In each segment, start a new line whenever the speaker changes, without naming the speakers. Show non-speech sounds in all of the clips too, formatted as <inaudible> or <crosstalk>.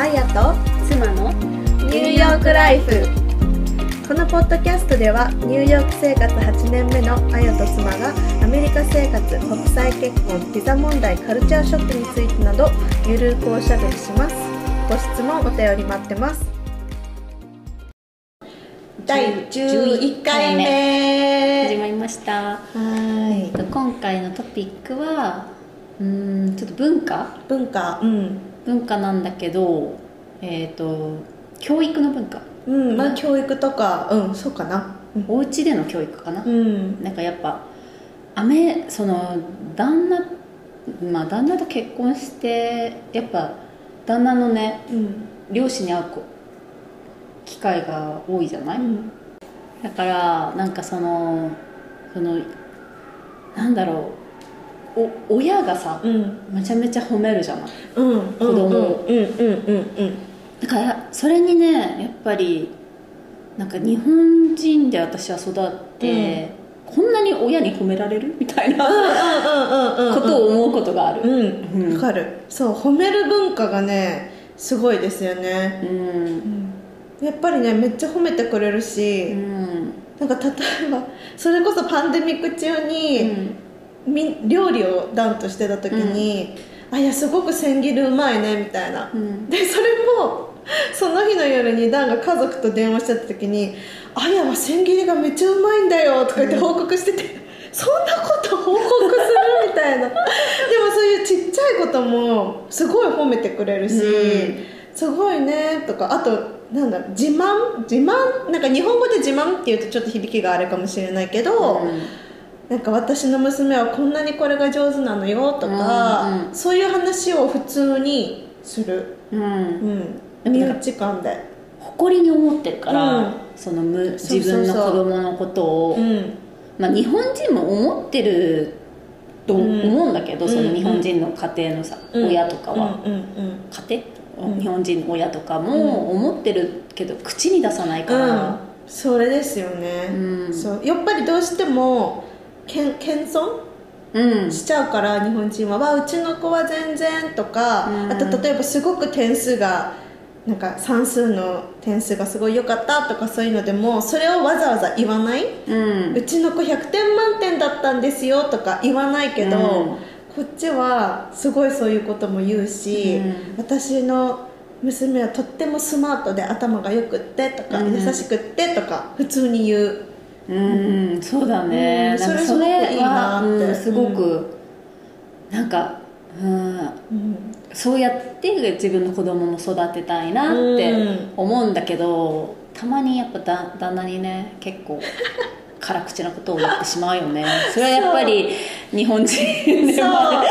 あやと
妻の
ニューヨークライフ。このポッドキャストではニューヨーク生活8年目のあやと妻がアメリカ生活国際結婚ビザ問題カルチャーショックについてなどゆるくおしゃべりします。ご質問お便り待ってます。第11回目。
始まりました。
はい。
今回のトピックはうーんちょっと文化？
文化。うん
文化なんだけどえっ、と教育の文化。
うんまあ教育とかうんそうかな。
お家での教育かな、
うん。
なんかやっぱアメその旦那まあ旦那と結婚してやっぱ旦那のね
うん。
両親に会う子機会が多いじゃない、
うん。
だからなんかそのそのなんだろうお親がさ
うん。
めちゃめちゃ褒めるじゃない？
うん。
子供を。
うん。うん。うん。うん。
だからそれにねやっぱりなん。か日本人で私は育って、こん。なに親に褒められるみたいな
うん。うん。
ことを思うことがある
うん。
うん。
わかるそう褒める文化がねすごいですよね
うん。
やっぱりねめっちゃ褒めてくれる
う
し、
ん。
なん。か例えばそれこそパンデミック中に、み料理をダンとしてた時に「あいやすごく千切りうまいね」みたいな、
うん。
でそれもその日の夜にダンが家族と電話してた時に「あやは千切りがめっちゃうまいんだよ」とか言って報告してて、そんなこと報告する？みたいな。<laughs> でもそういうちっちゃいこともすごい褒めてくれるし、
うん。
すごいねとかあとなんだ自慢？自慢？なんか日本語で自慢っていうとちょっと響きがあれかもしれないけど、なんか私の娘はこんなにこれが上手なのよとか、
うんうん。
そういう話を普通にする、
うん、うん。
うん、身内感で。
誇りに思ってるから、
うん。
そのむ自分の子供のことを
うん。
まあ、日本人も思ってると思うんだけど、
うん。
その日本人の家庭のさ、
うん。
親とかは、
うんうん
家庭、
うん。
日本人の親とかも思ってるけど口に出さないから、
それですよね、
うん。
そう。やっぱりどうしても謙遜？
うん。
しちゃうから日本人は「わうちの子は全然」とか、
うん。
あと例えばすごく点数がなんか算数の点数がすごい良かったとかそういうのでもそれをわざわざ言わない、
うん。
うちの子100点満点だったんですよとか言わないけど、
うん。
こっちはすごいそういうことも言うし、
うん。
私の娘はとってもスマートで頭がよくってとか、
うん。
優しくってとか普通に言う
うんそうだね、
うん
なんか
それすごくいいなって。
うんすごく、なんか、うん、
うん
そうやって自分の子供も育てたいなって思うんだけど、たまにやっぱだ旦那にね結構辛口なことを言ってしまうよね。<laughs> それはやっぱり日本人で
そう、それ
も
はね、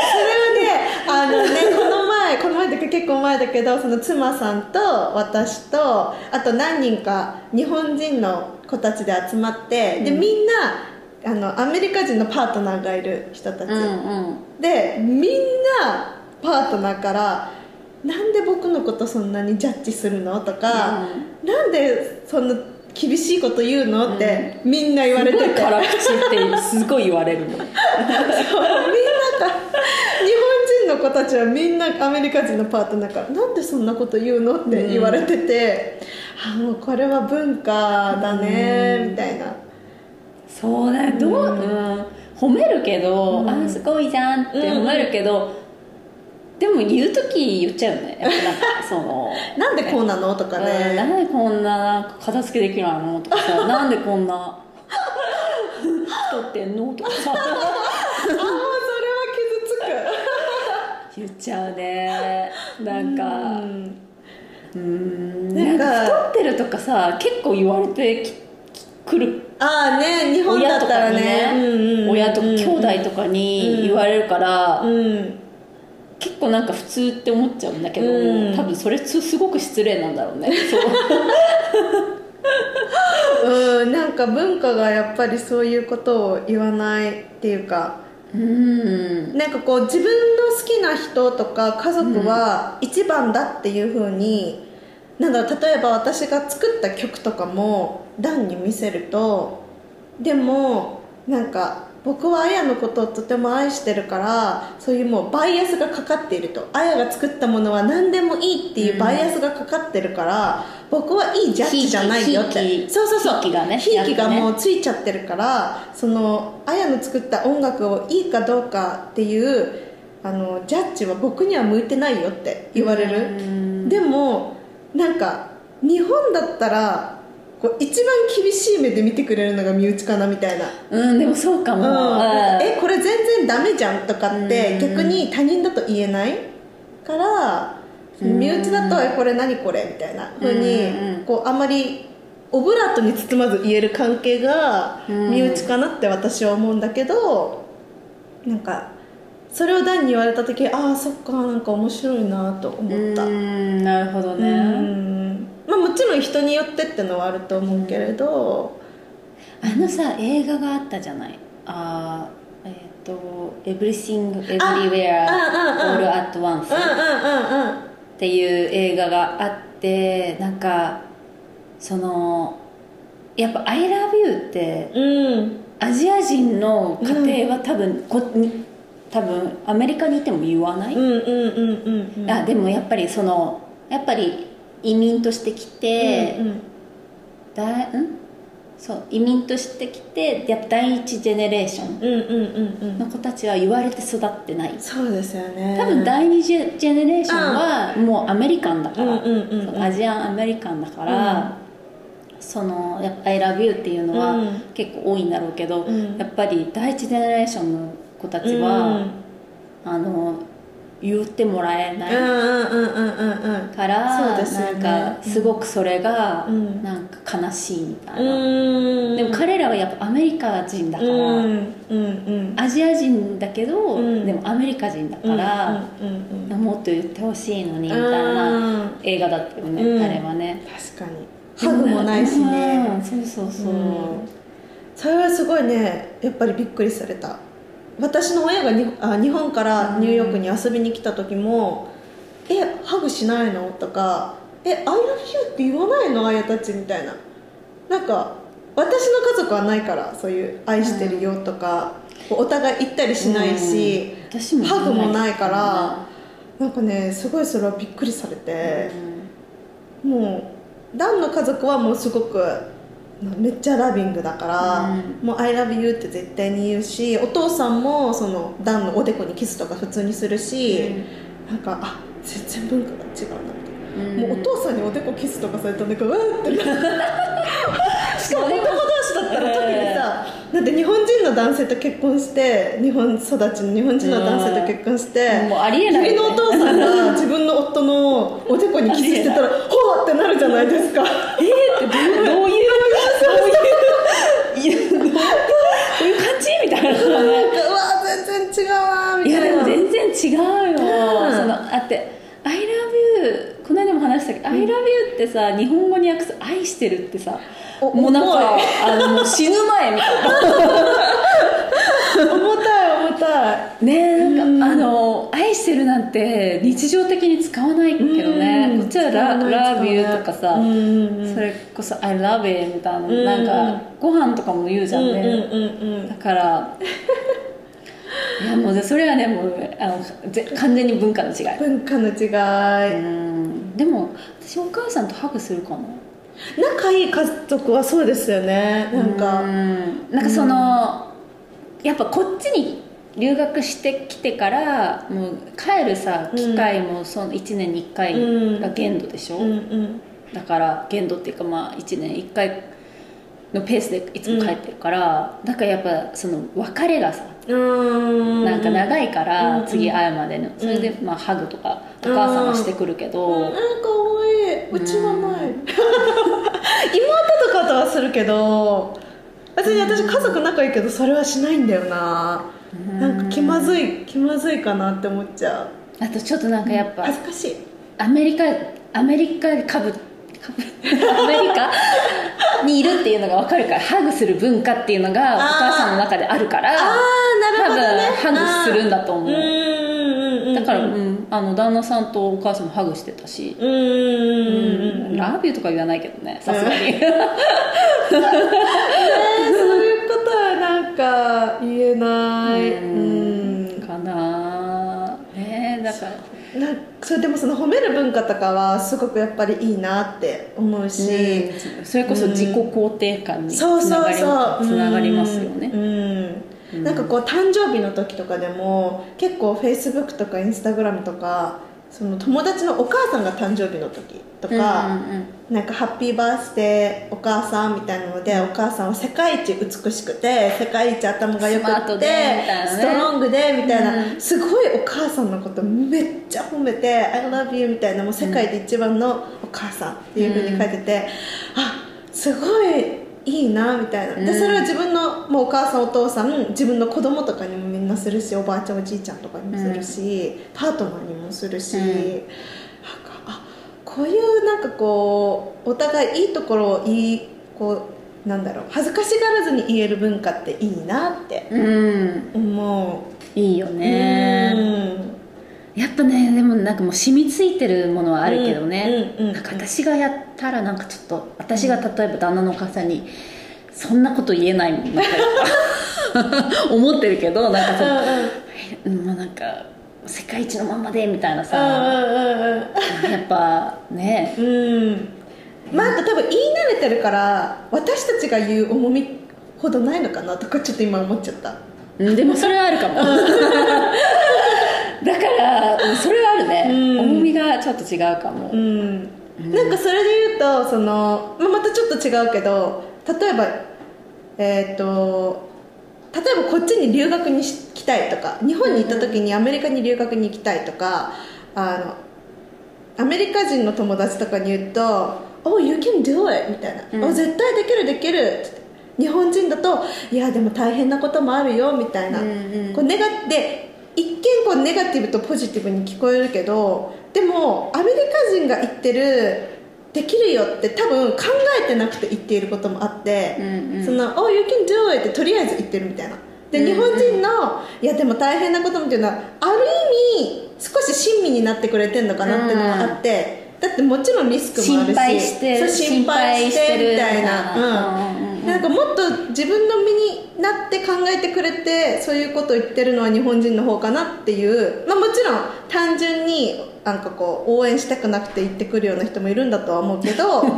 あのね、この前、<laughs> この前だけ結構前だけど、その妻さんと私と、あと何人か日本人の子たちで集まって、で、みんな、あの、アメリカ人のパートナーがいる人たち。
うんうん。
で、みんな、パートナーから、なんで僕のことそんなにジャッジするの？とか、なんでそんな厳しいこと言うの？って、みんな言われてて。
すごい辛口ってすごい言われるの。<laughs>
みんなが日本人の子たちはみんなアメリカ人のパートナーからなんでそんなこと言うの？って言われてて、あもうこれは文化だねみたいな。
そうだよ。どう、うん。褒めるけど、
うん。
あすごいじゃんって褒めるけど、でも言う時言っちゃうよね。やっぱなんか <laughs> その
なんでこうなの？とか
うん。
ね、
なんでこんな片付けできないの？とかさ <laughs> なんでこんな太ってんの？とかさ。<laughs>
ああそれは
言っちゃうね。なんか
傷つくうん
うん
なんか
太ってるとかさ結構言われてきくる
ああね日本だったらね。
親と兄弟とかに言われるから、
うん。
結構なんか普通って思っちゃうんだけど、
うん。
多分それすすごく失礼なんだろうね。そう。<laughs>
うんなんか文化がやっぱりそういうことを言わないっていうか
うん。
なんかこう自分の好きな人とか家族は一番だっていうふうに、なんだろう例えば私が作った曲とかもダンに見せるとでもなんか僕は綾のことをとても愛してるからそういうもうバイアスがかかっていると。綾が作ったものは何でもいいっていうバイアスがかかってるから、僕はいいジャッジじゃないよって。そうそうそう
ひいきがね
ひいきがもうついちゃってるからその綾の作った音楽をいいかどうかっていうあのジャッジは僕には向いてないよって言われるでもなんか日本だったらこう一番厳しい目で見てくれるのが身内かなみたいな。
うんでもそうかも、
うん、えこれ全然ダメじゃんとかって
うん。
逆に他人だと言えないから
うん。
身内だとえこれ何これみたいなふう
うん
にこうあまりオブラートに包まず言える関係が
うん。
身内かなって私は思うんだけどなんかそれをダンに言われた時ああそっかなんか面白いなと思った。
うんなるほど
う
ね、
人によってってのはあると思うけれど。
あのさ映画があったじゃない？あーえっ、と「Everything Everywhere All at Once」
うんうんうんうん。
っていう映画があってなんかそのやっぱ「I love you」って
うん。
アジア人の家庭は多分、こに多分アメリカにいても言わない、
うんうんうんうんうん。
あでもやっぱりそのやっぱり移民として来て、
うんうん。
だん？そう。移民として来てやっぱ第一ジェネレーション
うんうんうんうん。
の子たちは言われて育ってない。
そうですよね。
多分第二ジェジェネレーションはもうアメリカンだから、アジアンアメリカンだから、そのやっぱ「I love you」っていうのは
うん。
結構多いんだろうけど、
うん。
やっぱり第一ジェネレーションの子たちは、あの言ってもらえない、から、
そうですよね。
なんかすごくそれが
うん。
なんか悲しいみたいな、
うん。
でも彼らはやっぱアメリカ人だから、アジア人だけど、
うん。
でもアメリカ人だから、もっと言ってほしいのにみたい
うん。
な映画だったよね、
うん。
あれはね。
確かに。ハグもないしね。
うんそうそうそう、
うん。それはすごいねやっぱりびっくりされた私の親がにあ日本からニューヨークに遊びに来た時も「えハグしないの?」とか「え I love you」って言わないの？あやたちみたいな。なんか私の家族はないからそういう「愛してるよ」とか、こうお互い言ったりしないし、
うん。私も
ハグもないからなんかねすごいそれはびっくりされて。もうダンの家族はもうすごくめっちゃラビングだから、
う
もう「I love you」って絶対に言うしお父さんもそのダンのおでこにキスとか普通にするし、なんかあ全然文化が違うな
うん。
もうお父さんにおでこキスとかされたらなんかうわーって。な <laughs> しかも男同士だったら特にさだって日本人の男性と結婚して日本育ちの日本人の男性と結婚して、
もうありえないね。
のお父さんが自分の夫のおでこにキスしてたら <laughs> ほわってなるじゃないですか。
えーってどういういやどうどういう感じみたいな
なんかうわ全然違うわみ
いや
たいな
でも全然違うよ、
うん。
そのあって「I love you」この間も話したけど「I love you」ってさ日本語に訳す「愛してる」ってさ
お
もうなんかあの死ぬ前みたい
重 <laughs>
ねえなんか、
うん。
あの愛してるなんて日常的に使わないけどね、
うん。
こっちはラ「
使わない
love you」とかさ、
うんうんうん。
それこそ「I love it」みたいな、
ん
なんかご飯とかも言うじゃんね、
うんうんうん
だからいやもうそれはねもうあのぜ完全に文化の違い。
文化の違い、
うん。でも私お母さんとハグするかな？
仲いい家族はそうですよね。なんか。
うん。なんかその、やっぱこっちに留学してきてからもう帰るさ機会もその1年に1回が限度でしょ、
うんうん。
だから限度っていうかまあ1年1回のペースでいつも帰ってるから、だからやっぱその別れがさ
うん。
なんか長いから、
うん
次会うまでの。それでまあハグとかお母さんはしてくるけど、
うん、かわいい。うちはない。<laughs> 妹とかとはするけど別に私家族仲いいけどそれはしないんだよななんか気まずい気まずいかなって思っちゃう。
あとちょっとなんかやっぱ
恥ずかしい。
アメリカアメリカ株株アメリカ？<laughs> にいるっていうのが分かるからハグする文化っていうのがお母さんの中であるから
ああなるほどね。
多分ハグするんだと思う。だから、うん、あの旦那さんとお母さんもハグしてたし、
うん
ラビューとか言わないけどねさすがに、
うん。<laughs> かか言えない。
うん。かな。ねえだから。
なんそれでもその褒める文化とかはすごくやっぱりいいなって思うし、
うんそれこそ自己肯定感につ
そう
ながり
そうそう
つながりますよね。
うん。うん。なんかこう誕生日の時とかでも結構フェイスブックとかインスタグラムとかその友達のお母さんが誕生日の時とか、
うんうん
なんかハッピーバースデーお母さんみたいなのでお母さんは世界一美しくて世界一頭が良くて
でみたいなね。
ストロングでみたいな、
うん。
すごいお母さんのことめっちゃ褒めて「I love you」みたいなもう世界で一番のお母さんっていうふうに書いてて、あすごいいいなみたいな。で
うん。
それは自分のもうお母さんお父さん自分の子供とかにもみんなするしおばあちゃんおじいちゃんとかにもするし、パートナーにもするし、
うん。
なんかあこういうなんかこうお互いいいところをいいこうなんだろう恥ずかしがらずに言える文化っていいなって
うん。
思う。
いいよねやっぱねでもなんかもう染みついてるものはあるけどね、
うんうんうん
なんか私がやったらなんかちょっと私が例えば旦那のお母さんにそんなこと言えないもんな。ん <laughs> か思ってるけどなんかその、うん、もうなんか世界一のままでみたいなさ、やっぱね。
うん。まああと多分言い慣れてるから私たちが言う重みほどないのかなとかちょっと今思っちゃった。
うんでもそれはあるかも <laughs> だからうんそれはあるね、
うん。
重みがちょっと違うかも、
うん、なんかそれで言うとその、まあ、またちょっと違うけど例えばえっ、と例えばこっちに留学にし来たいとか日本に行った時にアメリカに留学に行きたいとかあのアメリカ人の友達とかに言うと「Oh you can do it」みたいな「
うん
お絶対できるできる」って日本人だと「いやでも大変なこともあるよ」みたいな、
うんうん。
こうネガで一見こうネガティブとポジティブに聞こえるけどでもアメリカ人が言ってるできるよって多分考えてなくて言っていることもあって、
うんうん。
その「Oh you can do it」ってとりあえず言ってるみたいな。で
うんうん。
日本人の「いやでも大変なことも」っていうのはある意味少し親身になってくれてるのかなっていうのがあって、だってもちろんリスクもあるし
心配して
そう心配してみたいな、うん。
うんうんうん
なんかもっと自分の身になって考えてくれてそういうことを言ってるのは日本人の方かなっていう、まあ、もちろん単純になんかこう応援したくなくて言ってくるような人もいるんだとは思うけどでも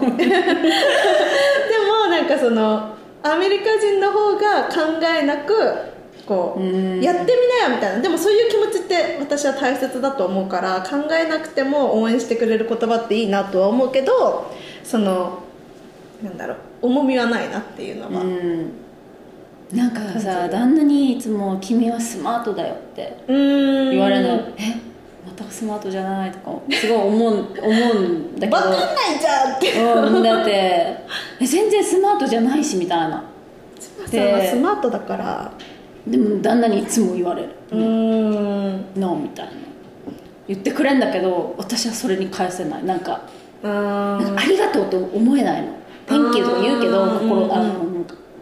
なんかそのアメリカ人の方が考えなくこう
うん。
やってみなよみたいな。でもそういう気持ちって私は大切だと思うから考えなくても応援してくれる言葉っていいなとは思うけどそのなんだろう重みはないなっていうのは、
うん。なんかさ
る。
旦那にいつも「君はスマートだよ」って言われるの「えまたスマートじゃない?」とかすごい思う思うんだけど。
分かんないじゃんって。
うん、だって。え全然スマートじゃないしみたいな。
さん。はスマートだから。
でも旦那にいつも言われる。
うーん「
ノー」みたいな。言ってくれんだけど私はそれに返せない。なんかありがとうと思えないの「Thank you」とか言うけど
うん
心あの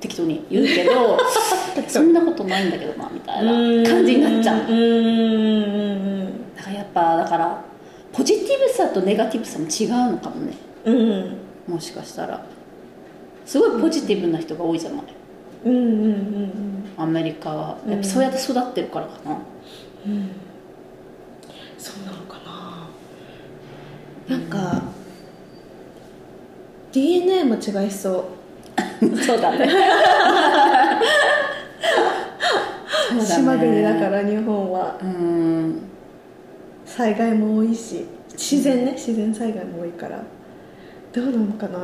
適当に言うけど <laughs> そんなことないんだけどなみたいな感じになっちゃう。
うーん
だからやっぱだからポジティブさとネガティブさも違うのかもね。
うん。うん
もしかしたら。すごいポジティブな人が多いじゃない？
うんうんうん
アメリカは。やっぱそうやって育ってるからかな、
うん。そうなのかな。なんか DNA も違いそう。<laughs>
そうだね。<laughs>
島国だから日本は。
うん。
災害も多いし。自然ね。自然災害も多いから。どうなのかな？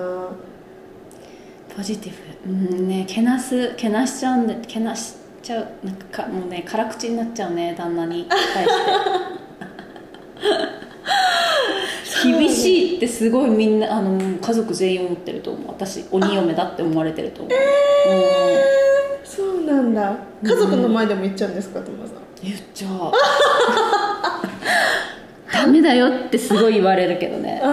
ポジティブ。うんねけなすけなしちゃうんでけなしちゃう。なんかかもうね辛口になっちゃうね旦那に。対して <laughs> 厳しいってすごいみんなあの家族全員思ってると思う。私鬼嫁だって思われてると思う、うん。
そうなんだ。家族の前でも言っちゃうんですか友さん。
言っちゃうダメだよってすごい言われるけどね。絶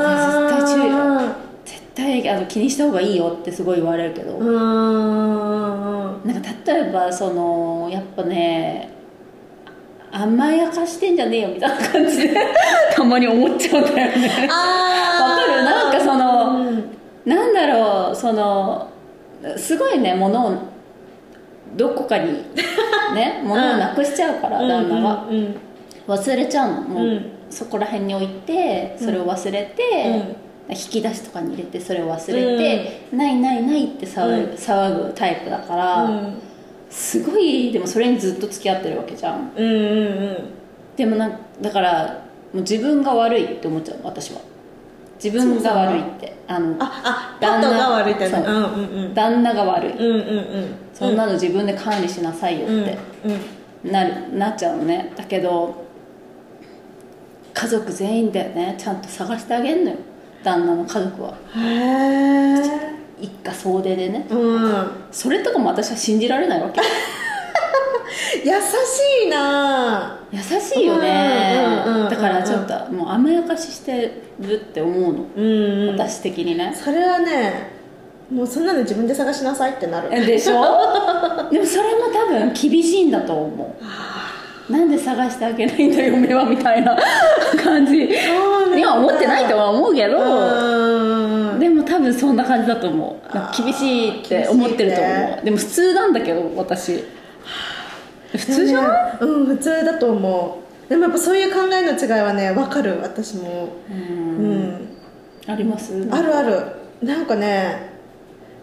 対注意
あ
絶対あの気にした方がいいよってすごい言われるけど、
ー。うん
なんか例えばそのやっぱね甘やかしてんじゃねえよみたいな感じで <laughs> たまに思っちゃうんだよね。
あ
わかる？なんかその
うん。
なんだろうそのすごいねものをどこかに <laughs> ね物をなくしちゃうから、旦那が、
うんうん
忘れちゃうの。もう、
うん。
そこら辺に置いてそれを忘れて、引き出しとかに入れてそれを忘れて、ないないないって騒ぐ,、
うん。
騒ぐタイプだから、
うん
すごいでもそれにずっと付き合ってるわけじゃん。
うんうんうん。
でもなんだからもう自分が悪いって思っちゃうの私は。自分が悪いって。あの
ああパットが悪いってね。
そう。
うんうんうん。
旦那が悪い、
うんうんうん。
そんなの自分で管理しなさいよ
うん
って
うん。
なる、なっちゃうのね。だけど家族全員だよね。ちゃんと探してあげんのよ。旦那の家族は。
へえ
一家総出でね。
うん。
それとかも私は信じられないわけ。<laughs>
優しいな。
優しいよね。
うんうん
だからちょっともう甘やかししてるって思うの、
うんうん。
私的にね。
それはねもうそんなの自分で探しなさいってなる。
でしょ？<laughs> でもそれも多分厳しいんだと思う。なんで探してあげないんだ嫁はみたいな感じ。
そうなんだ。
には思ってないとは思うけど。
うん。
でも多分そんな感じだと思う。なんか厳しいって思ってると思う。でも普通なんだけど私。普通じゃない
ねうん普通だと思う。でもやっぱそういう考えの違いはね分かる私も。
う
うん。ん
あります？
あるある。なんかね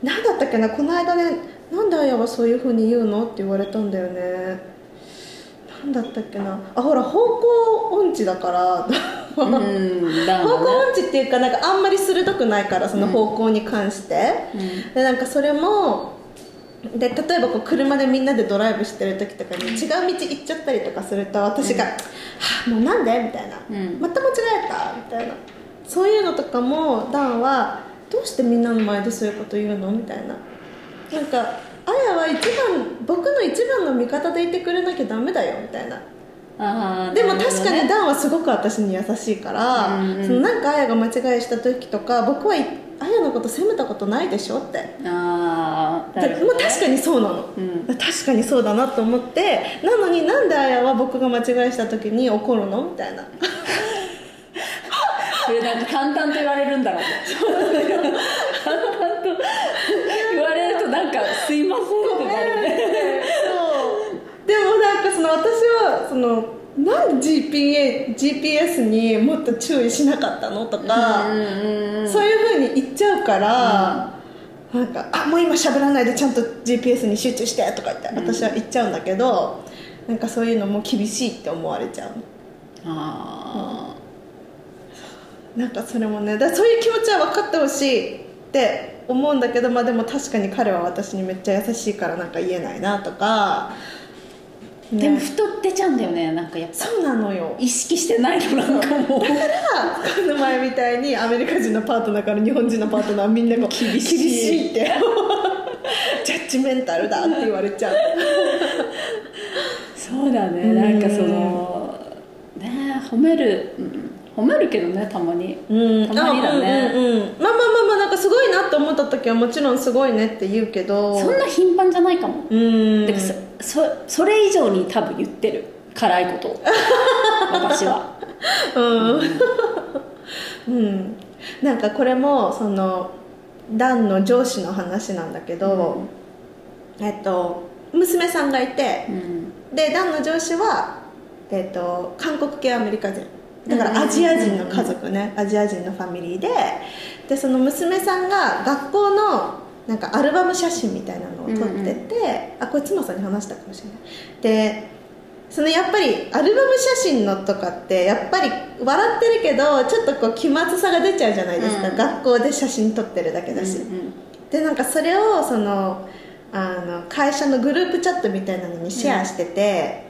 何だったっけなこの間ねなんであやはそういうふうに言うの？って言われたんだよね。なんだったっけな。あほら方向音痴だから方向
ね
音痴っていうかなんかあんまり鋭くないからその方向に関して、
うん。
でなんかそれもで例えばこう車でみんなでドライブしてる時とかに違う道行っちゃったりとかすると私が「はあもうなんで?」みたいな、
うん。
また間違えた?」みたいな。そういうのとかもダンは「どうしてみんなの前でそういうこと言うの?」みたいな。なんか「あやは一番僕の一番の味方でいてくれなきゃダメだよ」みたいな
あー
でも確かに
ね
ダンはすごく私に優しいから、
うんうん。
そのなんかあやが間違いした時とか僕はいあやのこと責めたことないでしょって。
ああね。
もう確かにそうなの、
うん。
確かにそうだなと思って。なのになんであやは僕が間違いした時に怒るのみたいな。
それなんか淡々と言われるんだろうね。淡々と言われるとなんか「すいません」ってなるね
そうでもなんかその私はそのなんで GPA GPS にもっと注意しなかったのとか、
うんうんうん
そういうふうに言っちゃうから、なんか「あもう今喋らないでちゃんと GPS に集中して」とか言って私は言っちゃうんだけどなんかそういうのも厳しいって思われちゃう。
あ
なんかそれもねだそういう気持ちは分かってほしいって思うんだけど、まあ、でも確かに彼は私にめっちゃ優しいからなんか言えないなとか、
でも太ってちゃうんだよねなんかやっぱ。
そうなのよ。
意識してないのなんかもう。
だからこの前みたいにアメリカ人のパートナーから日本人のパートナーみんなが
厳しい。
厳しいって。<laughs> ジャッジメンタルだって言われちゃう。
そうだね。なんかそのね褒める、うん、褒めるけどねたまに。
うん。
たまにだね。
あうんうんうんまあまあまあまあなんかすごいなって思った時はもちろんすごいねって言うけど
そんな頻繁じゃないかも。
うん。
でもそそそれ以上に多分言ってる。辛いこと。を <laughs> 私は。
うん、うん、なんかこれもそのダンの上司の話なんだけど、えっと娘さんがいて
うん。
でダンの上司は、えっと韓国系アメリカ人だからアジア人の家族ねアジア人のファミリーででその娘さんが学校のなんかアルバム写真みたいなのを撮ってて、あこれ妻さんに話したかもしれない。でそのやっぱりアルバム写真のとかってやっぱり笑ってるけどちょっとこう気まずさが出ちゃうじゃないですか、
うん。
学校で写真撮ってるだけだし、
うん。
でなんかそれをそのあの会社のグループチャットみたいなのにシェアしてて、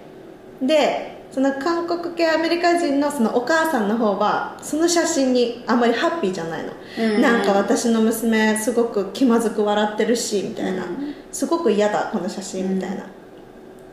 でその韓国系アメリカ人のそのお母さんの方はその写真にあんまりハッピーじゃないの、
うん。
なんか私の娘すごく気まずく笑ってるしみたいな、
うん。
すごく嫌だこの写真みたいな、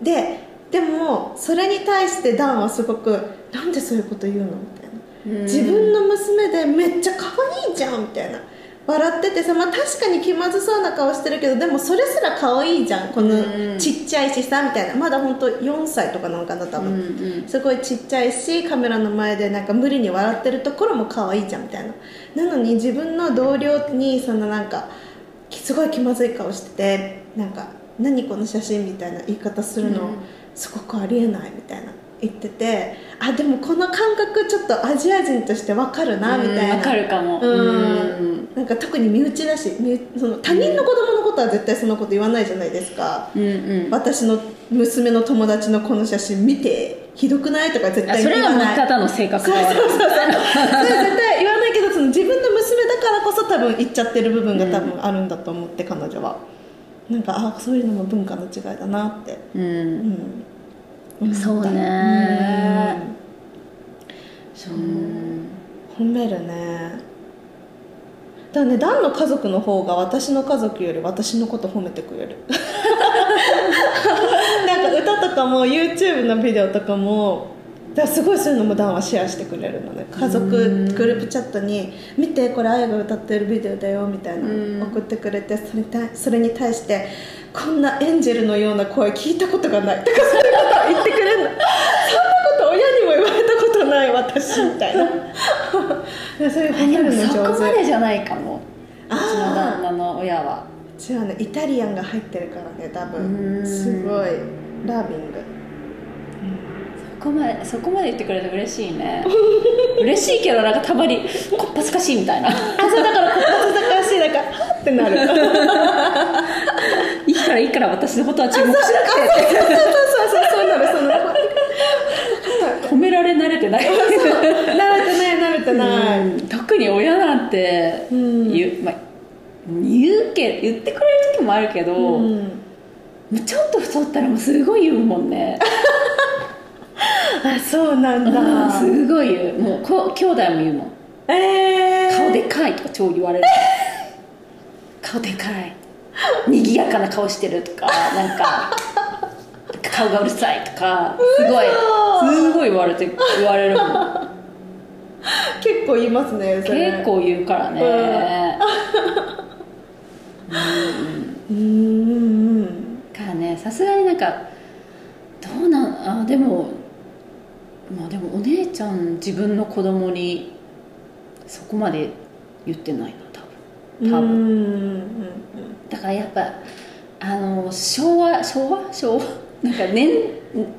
ででもそれに対してダンはすごくなんでそういうこと言うの？みたいな。
うん
自分の娘でめっちゃ可愛いじゃんみたいな笑っててさ、まあ、確かに気まずそうな顔してるけどでもそれすら可愛いじゃん。この
うん。
ちっちゃいしさみたいな。まだ本当4歳とかなのかな多
うん
分、
うん。
すごいちっちゃいしカメラの前でなんか無理に笑ってるところも可愛いじゃんみたいな。なのに自分の同僚にそのなんかすごい気まずい顔しててなんか何この写真みたいな言い方するの、
うん。
すごくありえないみたいな言っててあでもこの感覚ちょっとアジア人としてわかるなみたいな。
わかるかも。
うん。
うん。
なんか特に身内だしその他人の子供のことは絶対そんなこと言わないじゃないですか、
うんうん。
私の娘の友達のこの写真見てひどくないとか絶対言わない。
見方の性格
そう
が悪い
そうそうそう。<laughs> それ絶対言わないけどその自分の娘だからこそ多分言っちゃってる部分が多分あるんだと思って、彼女は。なんかあそういうのも文化の違いだなって、
うん。
うん、
そうね。
うん。
うん
褒めるね。だねダンの家族の方が私の家族より私のこと褒めてくれる。<laughs> なんか歌とかも YouTube のビデオとかもだすごいそういうのもダンはシェアしてくれるのね。家族グループチャットに「見てこれあやが歌ってるビデオだよ」みたいな送ってくれてそれそれに対して「こんなエンジェルのような声聞いたことがない」とかそういうことを言ってくれるの。そんなこと親にも言われたことない私みたいな。そういう
あ
褒めるの
でもそこ
上手。
までじゃないかも。うちの
あ
旦那の親は。
違うねイタリアンが入ってるからね多
う
分
ん。
すごいラービング。
そこまでそこまで言ってくれて嬉しいね。嬉しいけどなんかたまにこっぱずかしいみたいな。
あそうだからこっぱずかしいだからはってなる
からいいから私のことは注目しなく
そうそうそうそうそうなるそうな
褒められ慣れてない
慣れてない慣れてない、
特に親なんて言う,、まあ、言うけ言ってくれる時もあるけど、
うん
ちょっと太ったらもうすごい言うもんね
あそうなん
うん
だ
すごい言うもうこ兄弟も言うもん
えー、
顔でかいとか超言われる顔でかい賑やかな顔してるとかなんか顔がうるさいとかすごいすごい言われて言われるもん。
結構言いますねそれ。
結構言うからね。
うんうん。
からねさすがになんかどうなんあでもまあでもお姉ちゃん自分の子供にそこまで言ってないな多分。だからやっぱあの昭和昭和昭和？なんか年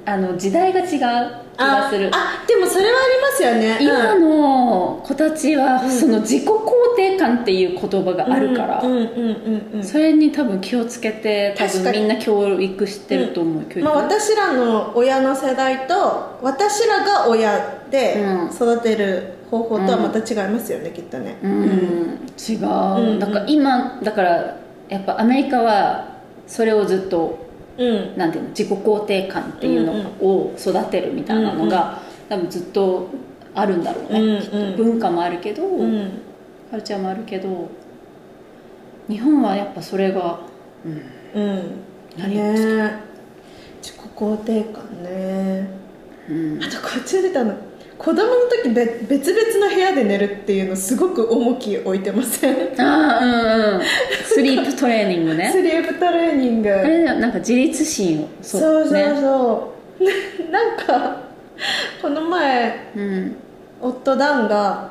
あの時代が違う気がする。
ああでもそれはありますよね。
今
うん。
の子たちは、
うん
その自己肯定感っていう言葉があるから、
うんうんうんうんうん。
それに多分気をつけて多分みんな教育してると思う、教育、
まあ、私らの親の世代と私らが親で
うん。
育てる方法とはまた違いますよね、きっとね。
うん、違う、
ん
だから今だからやっぱアメリカはそれをずっと
うん。
なんていうの自己肯定感っていうのを育てるみたいなのが、多分ずっとあるんだろうね、
うんうん。
文化もあるけど、
うん。
カルチャーもあるけど日本はやっぱそれが、うん。
うん。
何
ね。自己肯定感ね。
うん。
あとこっちでたの子供の時べ別々の部屋で寝るっていうのすごく重きを置いてません？
ああうんうん。スリープトレーニングね。
スリープトレーニング。
あれだよなんか自立心を
そうそうそう
ね <laughs>
なんかこの前
うん
夫ダンが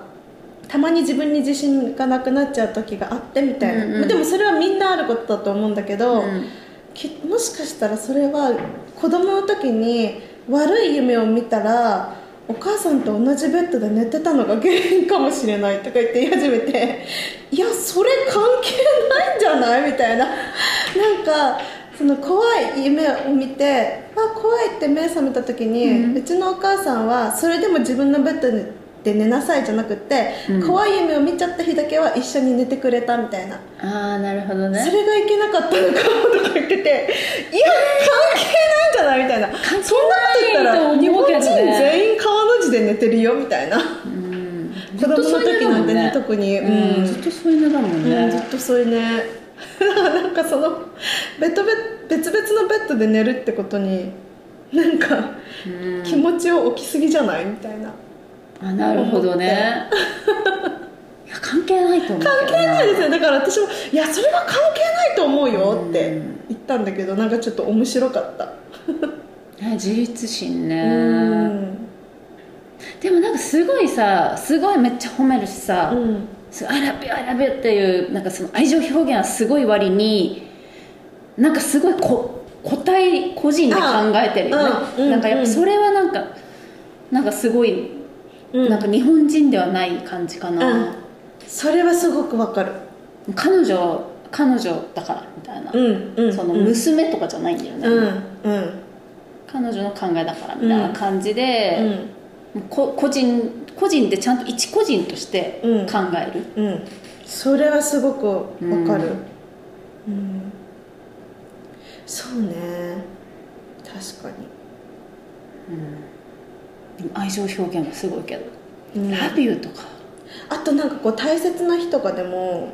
たまに自分に自信がなくなっちゃう時があってみたいな、
うんうん。
でもそれはみんなあることだと思うんだけど、
うん。
きもしかしたらそれは子供の時に悪い夢を見たらお母さんと同じベッドで寝てたのが原因かもしれないとか言って言い始めていやそれ関係ないんじゃないみたいな。なんかその怖い夢を見てあ怖いって目覚めた時に、
うん。
うちのお母さんはそれでも自分のベッドで寝なさいじゃなくって、
うん。
怖い夢を見ちゃった日だけは一緒に寝てくれたみたいな。
ああなるほどね。
それがいけなかったのかもとか言ってていや関係ないんじゃないみたいな。そんなこと言ったら日本人全員川の字で寝てるよみたいな。
うん。
子供の時なんてね特に。
うん。ずっとそういうのだもんね、
うんずっとそういうねだからなんかそのベッドベ別々のベッドで寝るってことになんか
うん。
気持ちを置きすぎじゃない？みたいな
あなるほどね。いや関係ないと思う
関係ないですよ。だから私も「いやそれは関係ないと思うよ」って
うん。
言ったんだけどなんかちょっと面白かった。
ね自立心
う
ね
ん。
でもなんかすごいさすごいめっちゃ褒めるしさ
うん「
I love you I love you」っていうなんかその愛情表現はすごい割になんかすごいこ個体個人で考えてるよね、
うんうん。
なんかやっぱそれはなんかなんかすごい、
うん。
なんか日本人ではない感じかな、
うん。それはすごくわかる。
彼女彼女だからみたいな、
うんうん
その
うん
娘とかじゃないんだよね、
うんうん。
彼女の考えだからみたいな感じで、
うん
こ個人個人でちゃんと一個人として考える、
うん。それはすごくわかる。うん、そうね。確か
でも愛情表現はすごいけど「
に、うん。
Love you」とか。
あとなんかこう大切な日とかでも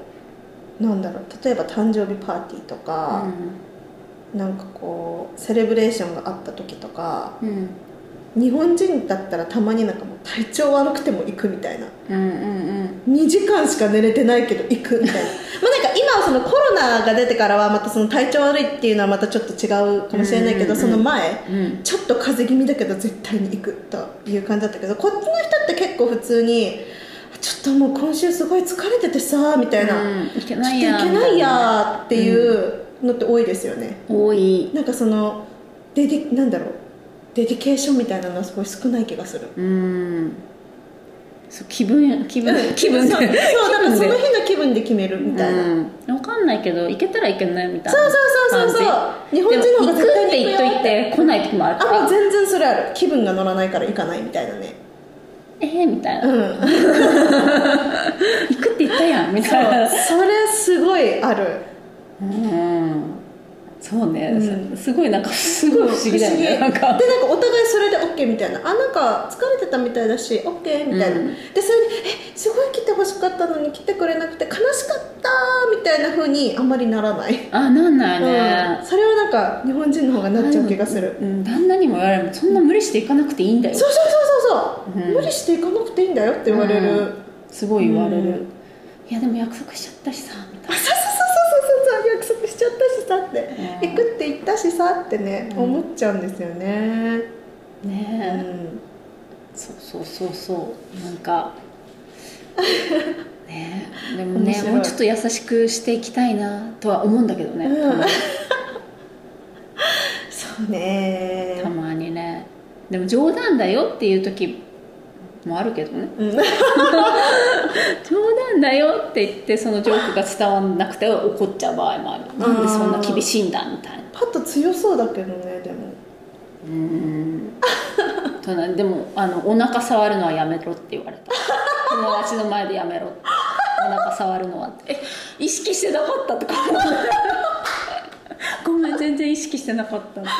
なんだろう例えば誕生日パーティーとか、なんかこうセレブレーションがあった時とか
うんうん
日本人だったらたまになんかもう体調悪くても行くみたいな。
うんうん
2時間しか寝れてないけど行くみたいな。<laughs> まあなんか今はそのコロナが出てからはまたその体調悪いっていうのはまたちょっと違うかもしれないけど、
うんうんうん
その前
うん。
ちょっと風邪気味だけど絶対に行くという感じだったけどこっちの人って結構普通にちょっともう今週すごい疲れててさみたいな、
うん。いけ
ちょっと
ないや
いけないやっていうのって多いですよね、
多い。
なんかそのデデなんだろうデデケーションみたいなのはすごい少ない気がする。
うん。そう気分気分。気分で。
そうそうだからその日の気分で決めるみたいな、
うん、分かんないけど行けたらいけないみたいな
そうそうそうそうそう。日本人の方が絶対に
行くって。言っといて来ない時もあるか
あもう
ら
全然それある。気分が乗らないから行かないみたいなね。
えー、みたいな、
うん。<laughs>
行くって言ったやんみたいな。
それすごいある。
うんそうね、
うん。
すすごいなんかすごい不思議だよね。なんか。
でなんかお互いそれで OK みたいな。あなんか疲れてたみたいだし OK みたいな、
うん。
でそれでえすごい来てほしかったのに来てくれなくて悲しかったみたいな風にあんまりならない、
あなんないね。
うん、それはなんか日本人の方がなっちゃう気がする、
うん、旦那にも言われる。そんな無理して行かなくていいんだよ。
そうそうそうそうそう、
うん。
無理して行かなくていいんだよって言われる、
うん。すごい言われる、
うん。
いやでも約束しちゃったしさみたい
あしさって、
うん
行くって言ったしさってね、
うん。
思っちゃうんですよね、
なね
う
え、
ん。
そうそうそうそう。なんか。<laughs> ね。えでもねもうちょっと優しくしていきたいなとは思うんだけどね、
うん。
たまに。<laughs>
そうね。
たまにね。でも冗談だよっていう時もあるけどね。
うん。<laughs>
冗談だよって言ってそのジョークが伝わらなくて怒っちゃう場合もある。なんでそんな厳しいんだみたいな。
パッと強そうだけどねでも。
うーんでもあのお腹触るのはやめろって言われた。友達の前でやめろ。ってお腹触るのはって。え意識してなかったと？かごめん全然意識してなかったなんか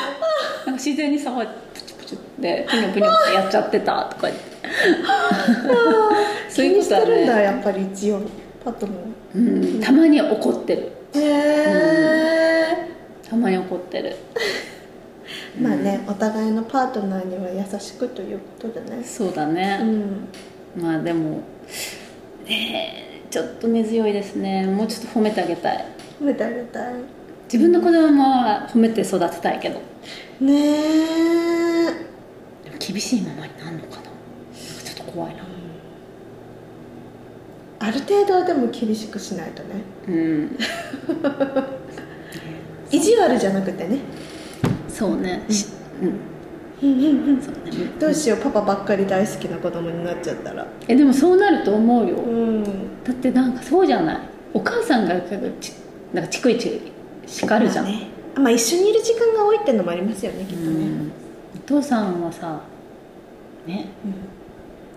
自然に触ってプチプチってプニョプニョってやっちゃってたとか言って <laughs> そういうことは
気にしてるんだ
ね、
やっぱり一応。パッとも
う。ん、たまに怒ってる。
へえ、
たまに怒ってる。<laughs>
まあねお互いのパートナーには優しくということでね。う
そうだね、
ん。
まあでもねえちょっと根強いですね。もうちょっと褒めてあげたい。
褒めてあげたい。
自分の子供は褒めて育てたいけど。
ねえ。
でも厳しいままになるのかな怖いな。
ある程度はでも厳しくしないとね。
うん。<laughs>
意地悪じゃなくてね。
そうね。しうん。
どうしようパパばっかり大好きな子供になっちゃったら
えでもそうなると思うよ
うん。
だってなん。かそうじゃないお母さん。がちなん。かちくいち叱るじゃん、
まあねまあ一緒にいる時間が多いってのもありますよねきっとね
うん。お父さん。はさね
うん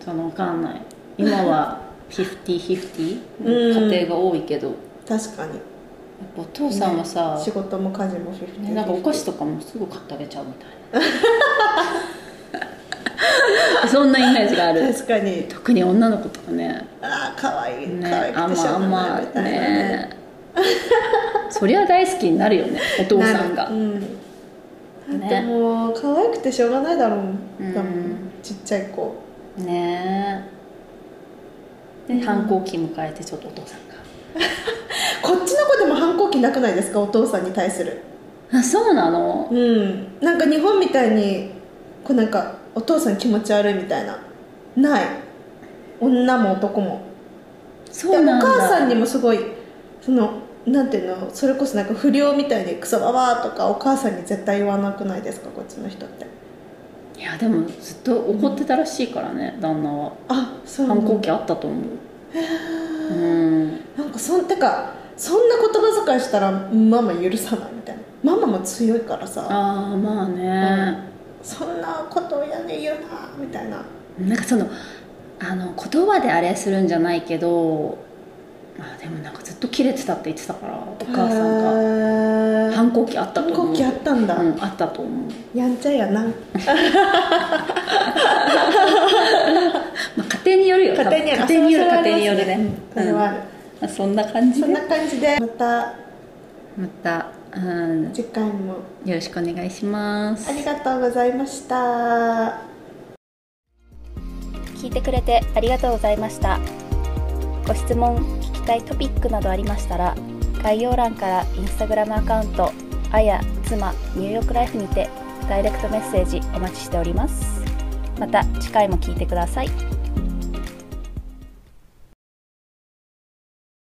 そのわかんない。今は50-50
うん。
家庭が多いけど、やっ
確かに。
ぱお父さんはさ、
仕事も家事もフィフティ
ねなんかお菓子とかもすぐ買ってあげちゃうみたいな。<laughs> そんなイメージがある。
確かに。
特に女の子とかね。
ああかわい。い、
ね
かわいくてしょうがないみたいな。ね
ね。そりゃ大好きになるよねお父さんが、
うん。だってもう可愛くてしょうがないだろう。
うん。
ちっちゃい子
ねえ。で反抗期迎えてちょっとお父さん <laughs>
こっちの子でも反抗期なくないですか？お父さんに対する。
があそうなの？
うん。なんか日本みたいにこうなんかお父さん気持ち悪いみたいな。ない。女も男も。
そうなんだ。
でお母さんにもすごいそのなんていうの？それこそなんか不良みたいにクソババアとかお母さんに絶対言わなくないですか？こっちの人って
いやでもずっと怒ってたらしいからね、旦那は。
あそう。なんだ
反抗期あったと思う。うん。
なんかそんてかそんな言葉遣いしたらママ許さないみたいな。ママも強いからさ。
ああまあね、
そんなことをやね言うなみたいな。
なんかそのあの言葉であれするんじゃないけどまあでもなんかずっとキレてたって言ってたからお母さんが。
が
反抗期あったと思う。
反抗期あったんだ、
うん、あったと思う、
やんちゃやな。<laughs>
まあ、家庭によるよ。
家庭による。
家庭による家庭によるね。
それはある。
うん。そんな感じで。
そんな感じでまた。
また、うん、
次回も。
よろしくお願いします。
ありがとうございました。
聞いてくれてありがとうございましたご質問聞きたいトピックなどありましたら概要欄からインスタグラムアカウントあや妻ニューヨークライフにてダイレクトメッセージお待ちしております。また次回も聞いてください。